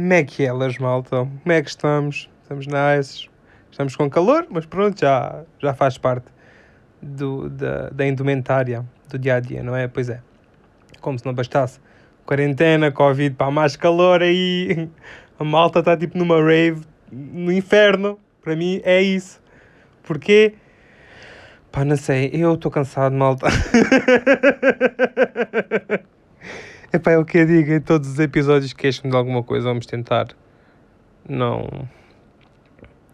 Como é que é malta? Como é que estamos? Estamos nice. Estamos com calor, mas pronto, já, já faz parte do, da, da indumentária do dia a dia, não é? Pois é. Como se não bastasse. Quarentena, Covid, pá, mais calor aí. A malta está tipo numa rave no inferno. Para mim é isso. Porquê? Pá, não sei. Eu estou cansado, malta. Epá, é o que eu digo em todos os episódios queixo-me de alguma coisa. Vamos tentar. Não.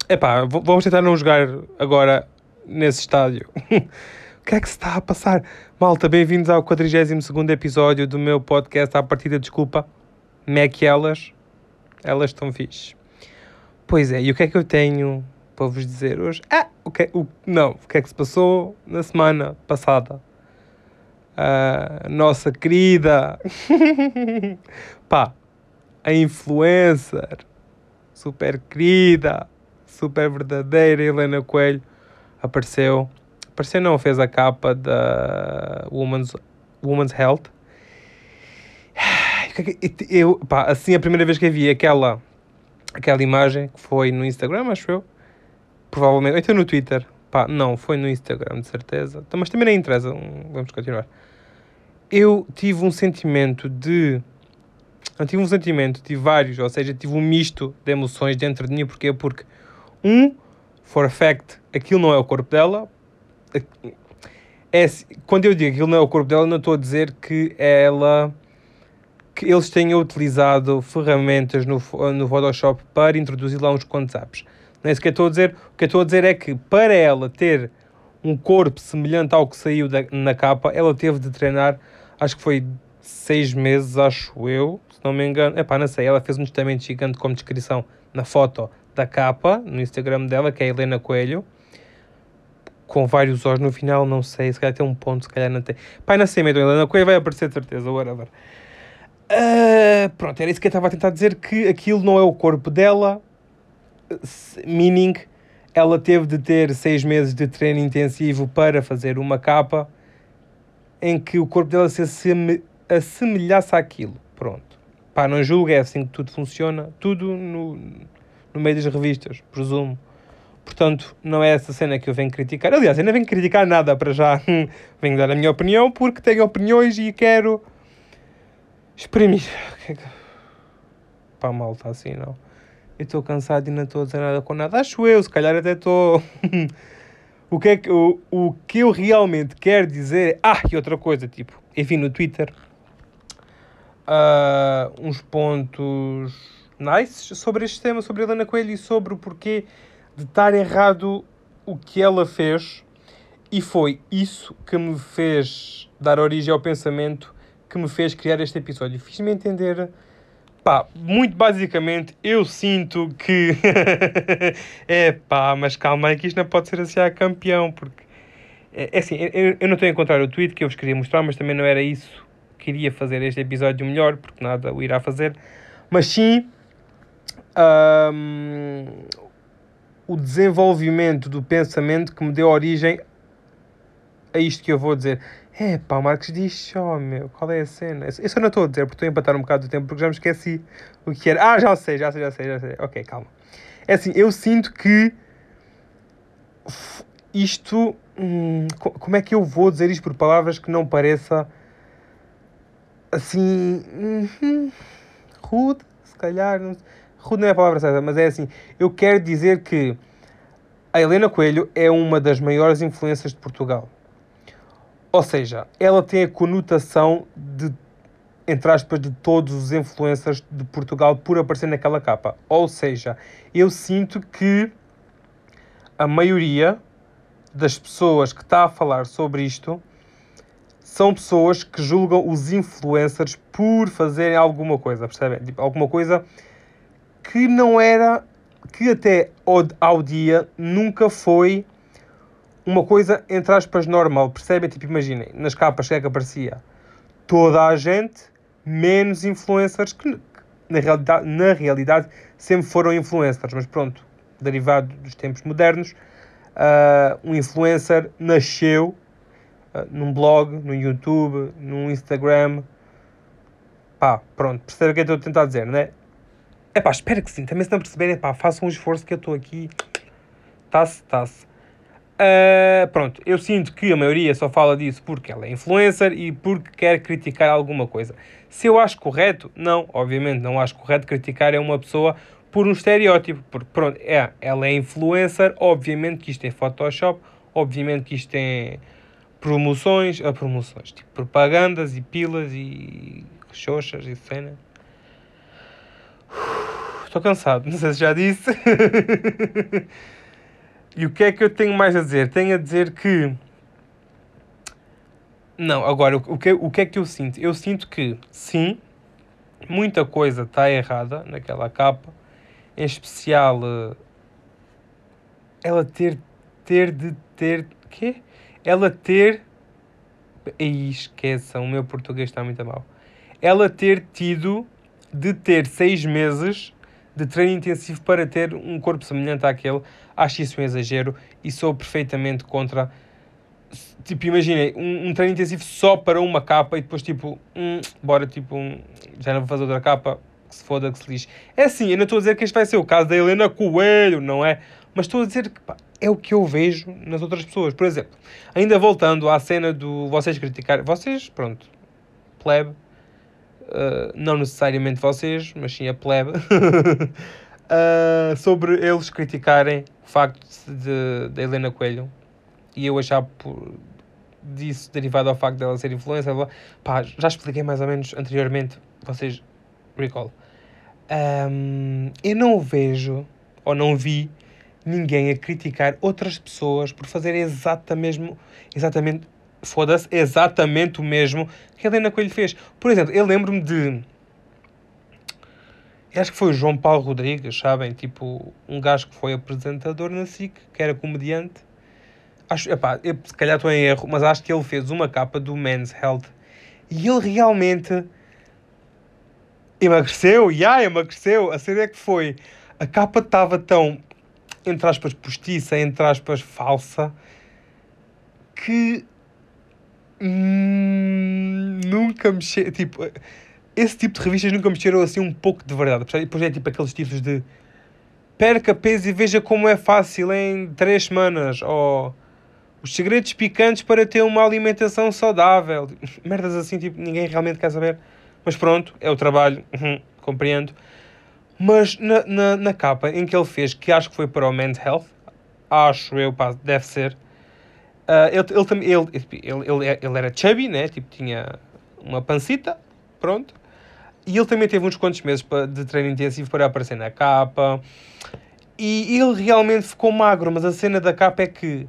Epá, vamos tentar não jogar agora nesse estádio. o que é que se está a passar? Malta, bem-vindos ao 42 episódio do meu podcast à partida desculpa. Mac elas. Elas estão fixe. Pois é, e o que é que eu tenho para vos dizer hoje? Ah, o que, o, não, o que é que se passou na semana passada? A nossa querida, pá, a influencer, super querida, super verdadeira Helena Coelho apareceu. Apareceu não, fez a capa da Woman's, Woman's Health. Eu, pá, assim a primeira vez que eu vi aquela, aquela imagem que foi no Instagram, acho eu, provavelmente, ou então no Twitter, pá, não, foi no Instagram, de certeza, então, mas também nem interessa, vamos continuar eu tive um sentimento de. Eu tive um sentimento, tive vários, ou seja, tive um misto de emoções dentro de mim. Porquê? Porque, um, for a fact, aquilo não é o corpo dela. É, quando eu digo aquilo não é o corpo dela, não estou a dizer que ela. que eles tenham utilizado ferramentas no, no Photoshop para introduzir lá uns quantos apps. Não é isso que eu estou a dizer. O que eu estou a dizer é que para ela ter um corpo semelhante ao que saiu da, na capa, ela teve de treinar acho que foi seis meses, acho eu, se não me engano. Epá, não sei, ela fez um testamento gigante como descrição na foto da capa, no Instagram dela, que é a Helena Coelho, com vários Os no final, não sei, se calhar tem um ponto, se calhar não tem. Pai, não sei, medo, Helena Coelho vai aparecer de certeza, whatever. Uh, pronto, era isso que eu estava a tentar dizer, que aquilo não é o corpo dela, meaning, ela teve de ter seis meses de treino intensivo para fazer uma capa, em que o corpo dela se assemelhasse àquilo. Pronto. Pá, não julgo, é assim que tudo funciona. Tudo no, no meio das revistas, presumo. Portanto, não é essa cena que eu venho criticar. Aliás, eu não venho criticar nada para já. venho dar a minha opinião porque tenho opiniões e quero exprimir. Pá, mal está assim, não. Eu estou cansado e não estou a dizer nada com nada. Acho eu, se calhar até estou. o que é que, o, o que eu realmente quero dizer. Ah, e outra coisa, tipo, enfim, no Twitter, uh, uns pontos nice sobre este tema, sobre Helena Coelho e sobre o porquê de estar errado o que ela fez. E foi isso que me fez dar origem ao pensamento que me fez criar este episódio. Fiz-me entender Pá, muito basicamente, eu sinto que. é pá, mas calma aí que isto não pode ser assim a campeão, porque. É, é assim, eu, eu não estou a encontrar o tweet que eu vos queria mostrar, mas também não era isso que queria fazer este episódio melhor, porque nada o irá fazer. Mas sim. Um, o desenvolvimento do pensamento que me deu origem a isto que eu vou dizer. É pá, o Marcos diz só, meu, qual é a cena? Eu só não estou a dizer, porque estou a empatar um bocado do tempo, porque já me esqueci o que era. Ah, já sei, já sei, já sei, já sei. Ok, calma. É assim, eu sinto que isto. Hum, como é que eu vou dizer isto por palavras que não pareça assim. Hum, rude, se calhar. Não, rude não é a palavra certa, mas é assim. Eu quero dizer que a Helena Coelho é uma das maiores influências de Portugal ou seja, ela tem a conotação de, entre aspas, de todos os influencers de Portugal por aparecer naquela capa. Ou seja, eu sinto que a maioria das pessoas que está a falar sobre isto são pessoas que julgam os influencers por fazerem alguma coisa, percebem? Tipo, alguma coisa que não era, que até ao, ao dia nunca foi uma coisa, entre aspas, normal. Percebem? Tipo, imaginem, nas capas que é que aparecia toda a gente, menos influencers, que na realidade, na realidade sempre foram influencers, mas pronto, derivado dos tempos modernos, uh, um influencer nasceu uh, num blog, no YouTube, num Instagram. Pá, pronto, percebe o que eu estou a tentar dizer, não é? É pá, espero que sim. Também se não perceberem, pá, façam um esforço que eu estou aqui. Tá-se, tá-se. Uh, pronto, eu sinto que a maioria só fala disso porque ela é influencer e porque quer criticar alguma coisa. Se eu acho correto, não, obviamente não acho correto criticar é uma pessoa por um estereótipo, porque pronto, é, ela é influencer, obviamente que isto é Photoshop, obviamente que isto tem promoções, a ah, promoções, tipo propagandas e pilas e xoxas e cena. Estou cansado, não sei se já disse. e o que é que eu tenho mais a dizer? Tenho a dizer que. Não, agora, o que, o que é que eu sinto? Eu sinto que, sim, muita coisa está errada naquela capa, em especial uh, ela ter, ter de ter. Quê? Ela ter. Aí esqueçam, o meu português está muito mal. Ela ter tido de ter seis meses de treino intensivo para ter um corpo semelhante àquele, acho isso um exagero e sou perfeitamente contra. Tipo, imaginem, um, um, treino intensivo só para uma capa e depois, tipo, hum, bora, tipo, um, já não vou fazer outra capa, que se foda, que se lixe. É assim, eu não estou a dizer que este vai ser o caso da Helena Coelho, não é? Mas estou a dizer que pá, é o que eu vejo nas outras pessoas. Por exemplo, ainda voltando à cena do vocês criticar, vocês, pronto, plebe, uh, não necessariamente vocês, mas sim a plebe, uh, sobre eles criticarem o facto de, de Helena Coelho e eu achar por, disso derivado ao facto dela ser influencer. Pá, já expliquei mais ou menos anteriormente, vocês recall. Um, eu não vejo ou não vi ninguém a criticar outras pessoas por fazer exatamente, exatamente foda-se, exatamente o mesmo que a Helena Coelho fez. Por exemplo, eu lembro-me de. Eu acho que foi o João Paulo Rodrigues, sabem? Tipo, um gajo que foi apresentador na SIC, que era comediante. Acho, epá, eu, se calhar estou em erro, mas acho que ele fez uma capa do Men's Health e ele realmente emagreceu, e yeah, emagreceu. A série é que foi. A capa estava tão, entre aspas, postiça, entre aspas, falsa, que Hum, nunca mexer. Tipo, esse tipo de revistas nunca mexeram assim um pouco de verdade. Depois é tipo aqueles títulos de perca peso e veja como é fácil em 3 semanas. Ou os segredos picantes para ter uma alimentação saudável. Merdas assim, tipo, ninguém realmente quer saber. Mas pronto, é o trabalho, uhum, compreendo. Mas na, na, na, capa em que ele fez, que acho que foi para o Men's Health, acho eu, pá, deve ser Uh, ele, ele, ele, ele, ele, era chubby, né? Tipo, tinha uma pancita, pronto. E ele também teve uns quantos meses de treino intensivo para aparecer na capa. E ele realmente ficou magro, mas a cena da capa é que,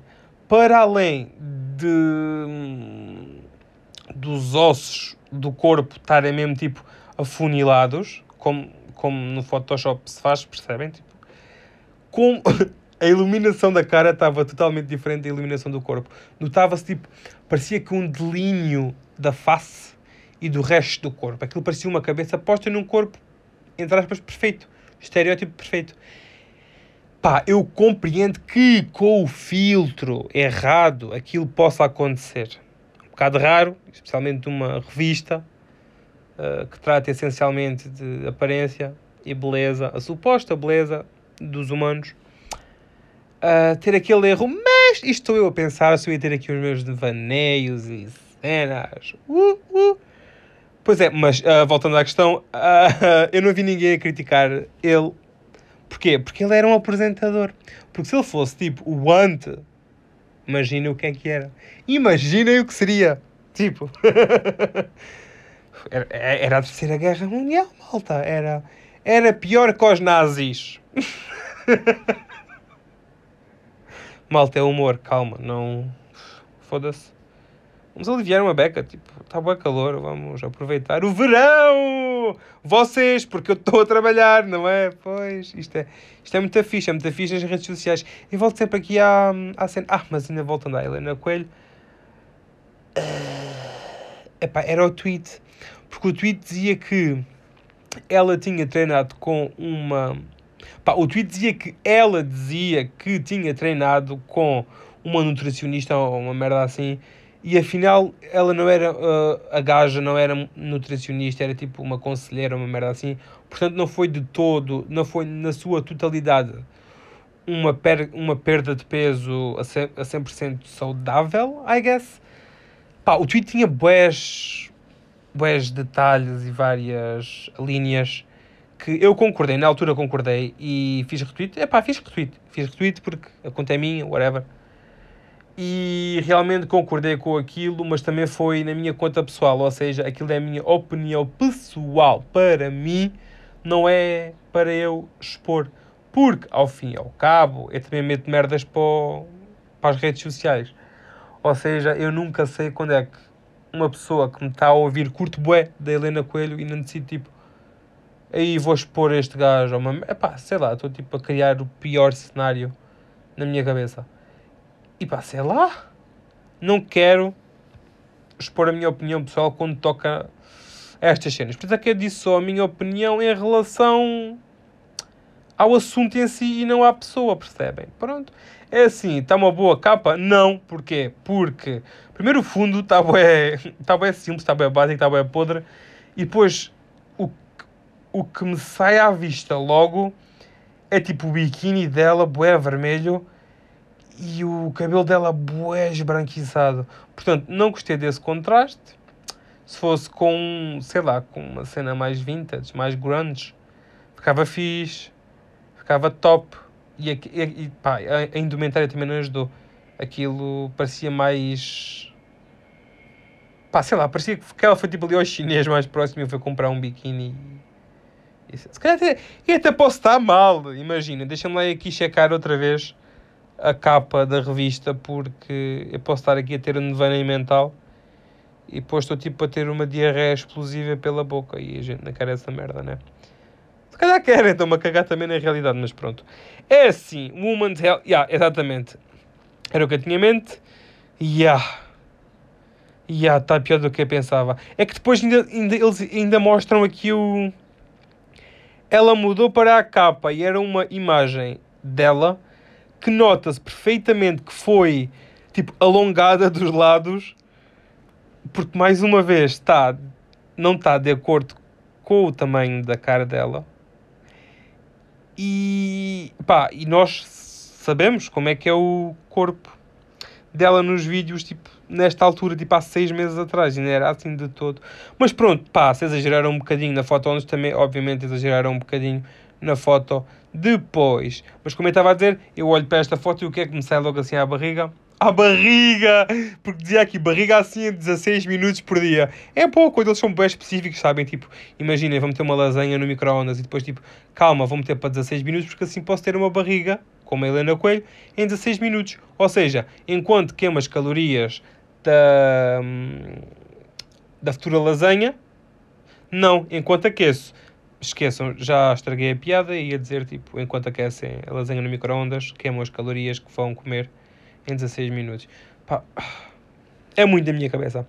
para além de dos ossos do corpo estarem mesmo tipo afunilados, como, como no Photoshop se faz, percebem? Tipo, a iluminação da cara estava totalmente diferente da iluminação do corpo. Notava-se tipo, parecia que um delínio da face e do resto do corpo. Aquilo parecia uma cabeça posta num corpo, entre aspas, perfeito. Estereótipo perfeito. Pá, eu compreendo que com o filtro errado aquilo possa acontecer. Um bocado raro, especialmente uma revista uh, que trata essencialmente de aparência e beleza, a suposta beleza dos humanos ter aquele erro, mas isto estou eu a pensar se eu ia ter aqui os meus devaneios e cenas. Uh, uh. Pois é, mas uh, voltando à questão, eu não vi ninguém a criticar ele. Porquê? Porque ele era um apresentador. Porque se ele fosse tipo o ante, imagina o que é que era. Imaginem o que seria. Tipo. era, era a Terceira Guerra Mundial, malta. Era, era pior que os nazis. Malta, é humor, calma, não. Foda-se. Vamos aliviar uma beca, tipo, está bom calor, vamos aproveitar o verão! Vocês, porque eu estou a trabalhar, não é? Pois, isto é, isto é muito fixe, é muito fixe nas redes sociais. E volto sempre aqui à, à cena. Ah, mas ainda voltando à Helena Coelho. Uh, epá, era o tweet. Porque o tweet dizia que ela tinha treinado com uma Pá, o tweet dizia que ela dizia que tinha treinado com uma nutricionista ou uma merda assim e afinal ela não era, uh, a gaja não era nutricionista, era tipo uma conselheira, uma merda assim. Portanto, não foi de todo, não foi na sua totalidade uma, per uma perda de peso a 100%, a 100 saudável, I guess. Pá, o tweet tinha bués, bués detalhes e várias linhas que eu concordei, na altura concordei e fiz retweet. É pá, fiz retweet. Fiz retweet porque a conta é minha, whatever. E realmente concordei com aquilo, mas também foi na minha conta pessoal, ou seja, aquilo é a minha opinião pessoal. Para mim, não é para eu expor. Porque, ao fim e ao cabo, eu também meto merdas para, para as redes sociais. Ou seja, eu nunca sei quando é que uma pessoa que me está a ouvir curto bué da Helena Coelho e não decide tipo aí vou expor este gajo é uma... Epá, sei lá, estou tipo a criar o pior cenário na minha cabeça. E pá, sei lá, não quero expor a minha opinião pessoal quando toca a estas cenas. Por isso é que eu disse só a minha opinião em relação ao assunto em si e não à pessoa, percebem? Pronto. É assim, está uma boa capa? Não. Porquê? Porque, primeiro, o fundo está bem, tá bem simples, está bem básico, está bem podre. E depois, o que me sai à vista logo é tipo o biquíni dela, bué vermelho, e o cabelo dela bué esbranquiçado. Portanto, não gostei desse contraste. Se fosse com, sei lá, com uma cena mais vintage, mais grunge, ficava fixe, ficava top e, e, e pá, a, a indumentária também não ajudou. Aquilo parecia mais. Pá, sei lá, parecia que ela foi tipo ali ao chinês mais próximo e foi comprar um biquíni. Se calhar até, até posso estar mal, imagina. Deixa-me lá aqui checar outra vez a capa da revista porque eu posso estar aqui a ter um devaneio mental e depois estou tipo a ter uma diarreia explosiva pela boca e a gente não quer essa merda, né? Se calhar querem, estão-me a cagar também na realidade, mas pronto. É assim, Woman's Health. Yeah, exatamente. Era o que eu tinha em mente. Yeah. Yeah, está pior do que eu pensava. É que depois ainda, ainda, eles ainda mostram aqui o. Ela mudou para a capa e era uma imagem dela que nota-se perfeitamente que foi tipo alongada dos lados porque mais uma vez está não está de acordo com o tamanho da cara dela. E, pá, e nós sabemos como é que é o corpo dela nos vídeos, tipo, nesta altura, tipo, há seis meses atrás, e não era assim de todo. Mas pronto, pá, se exageraram um bocadinho na foto antes, também, obviamente, exageraram um bocadinho na foto depois. Mas como eu estava a dizer, eu olho para esta foto e o que é que me sai logo assim à barriga? a barriga, porque dizia aqui, barriga assim 16 minutos por dia. É pouco, eles são bem específicos, sabem? Tipo, imaginem, vou meter uma lasanha no micro-ondas e depois, tipo, calma, vou meter para 16 minutos, porque assim posso ter uma barriga, como a Helena Coelho, em 16 minutos. Ou seja, enquanto queimo as calorias da, da futura lasanha, não, enquanto aqueço. Esqueçam, já estraguei a piada e ia dizer, tipo, enquanto aquecem a lasanha no micro-ondas, queimam as calorias que vão comer em 16 minutos. Pá, é muito da minha cabeça.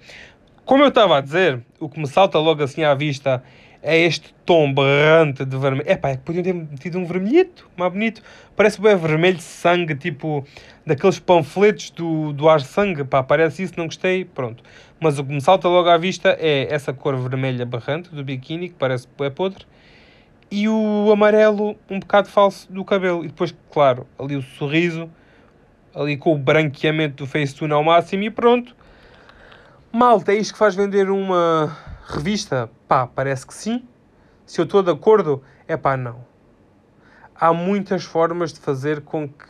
Como eu estava a dizer, o que me salta logo assim à vista é este tom berrante de vermelho. É pá, é que podiam ter metido um vermelhito, mais bonito. Parece bem vermelho de sangue, tipo daqueles panfletos do, do ar sangue. Pá, parece isso, não gostei, pronto. Mas o que me salta logo à vista é essa cor vermelha berrante do biquíni, que parece é podre. E o amarelo um bocado falso do cabelo. E depois, claro, ali o sorriso ali com o branqueamento do Facetune ao máximo e pronto. Malta, é isto que faz vender uma revista? Pá, parece que sim. Se eu estou de acordo, é pá, não. Há muitas formas de fazer com que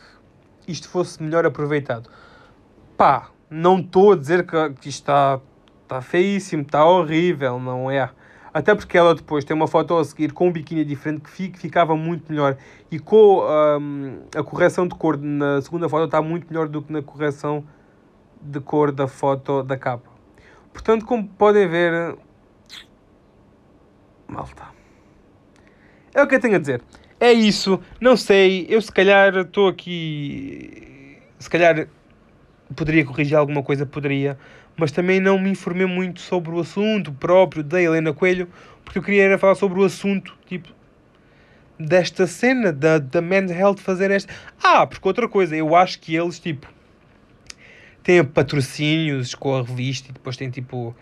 isto fosse melhor aproveitado. Pá, não estou a dizer que, isto está, está feíssimo, está horrível, não é? Até porque ela depois tem uma foto a seguir com um biquíni diferente que ficava muito melhor. E com um, a correção de cor na segunda foto está muito melhor do que na correção de cor da foto da capa. Portanto, como podem ver, malta. É o que eu tenho a dizer. É isso. Não sei. Eu se calhar estou aqui. Se calhar poderia corrigir alguma coisa, poderia mas também não me informei muito sobre o assunto próprio da Helena Coelho, porque eu queria era falar sobre o assunto, tipo, desta cena, da, da Men's Health fazer esta... Ah, porque outra coisa, eu acho que eles, tipo, tem patrocínios com a revista e depois tem tipo.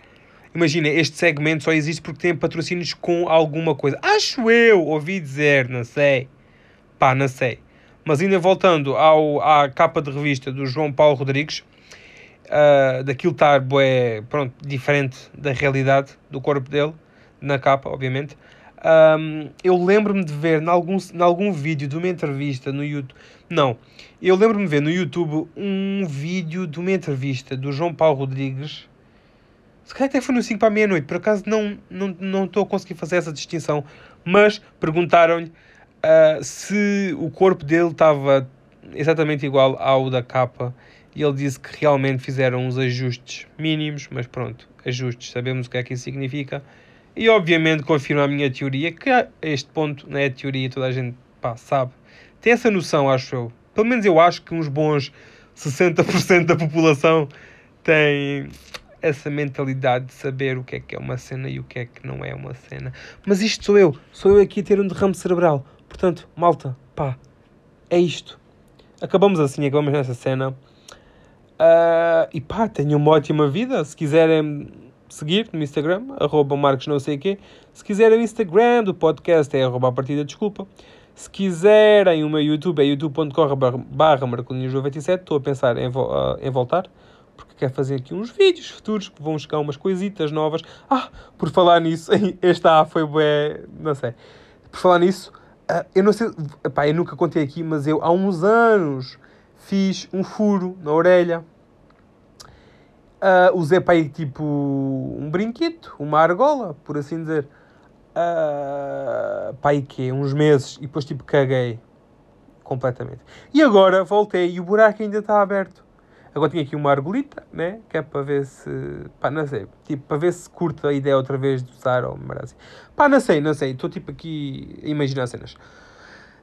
Imagina, este segmento só existe porque tem patrocínios com alguma coisa. Acho eu, ouvi dizer, não sei. Pá, não sei. Mas ainda voltando ao, à capa de revista do João Paulo Rodrigues, uh, daquilo estar bué, pronto, diferente da realidade do corpo dele, na capa, obviamente. Um, eu lembro-me de ver em algum, em algum vídeo de uma entrevista no YouTube. Não, eu lembro-me de ver no YouTube um vídeo de uma entrevista do João Paulo Rodrigues. Se calhar até foi no 5 para meia-noite, por acaso não estou não, não a conseguir fazer essa distinção. Mas perguntaram-lhe uh, se o corpo dele estava exatamente igual ao da capa. E ele disse que realmente fizeram uns ajustes mínimos, mas pronto, ajustes, sabemos o que é que isso significa. E obviamente confirma a minha teoria, que a este ponto não é teoria, toda a gente pá, sabe. Tem essa noção, acho eu. Pelo menos eu acho que uns bons 60% da população tem essa mentalidade de saber o que é que é uma cena e o que é que não é uma cena. Mas isto sou eu. Sou eu aqui a ter um derrame cerebral. Portanto, malta, pá, é isto. Acabamos assim, acabamos nessa cena. Uh, e pá, tenham uma ótima vida. Se quiserem seguir no Instagram, arroba Marcos não sei quê. Se quiserem o Instagram do podcast é arroba a partida desculpa. Se quiserem o meu YouTube é youtube.com barra 97 Estou a pensar em, vo uh, em voltar, porque quero fazer aqui uns vídeos futuros que vão chegar umas coisitas novas. Ah, por falar nisso, este A foi bué, não sei. Por falar nisso, uh, eu não sei, pá, eu nunca contei aqui, mas eu há uns anos fiz um furo na orelha Uh, usei para aí tipo um brinquedo, uma argola, por assim dizer. Uh, para aí que Uns meses e depois tipo caguei completamente. E agora voltei e o buraco ainda está aberto. Agora tinha aqui uma argolita, né? Que é para ver se. Pá, não sei. Tipo, para ver se curto a ideia outra vez de usar ou merda assim. Pá, não sei, não sei. Estou tipo aqui a imaginar cenas.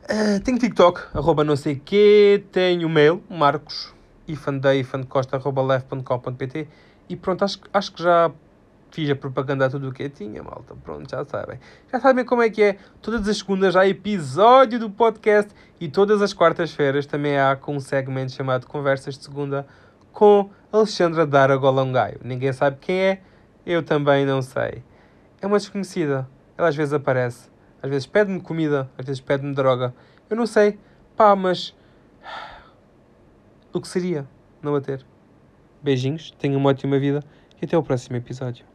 Uh, tenho TikTok, arroba não sei quê. Tenho mail, Marcos ifandei.costa.lef.com.pt e pronto, acho, acho que já fiz a propaganda tudo o que tinha, malta. Pronto, já sabem. Já sabem como é que é. Todas as segundas há episódio do podcast e todas as quartas-feiras também há com um segmento chamado Conversas de Segunda com Alexandra Dara Golongaio. Ninguém sabe quem é, eu também não sei. É uma desconhecida. Ela às vezes aparece. Às vezes pede-me comida, às vezes pede-me droga. Eu não sei. Pá, mas do que seria não a ter. Beijinhos, tenham uma ótima vida e até o próximo episódio.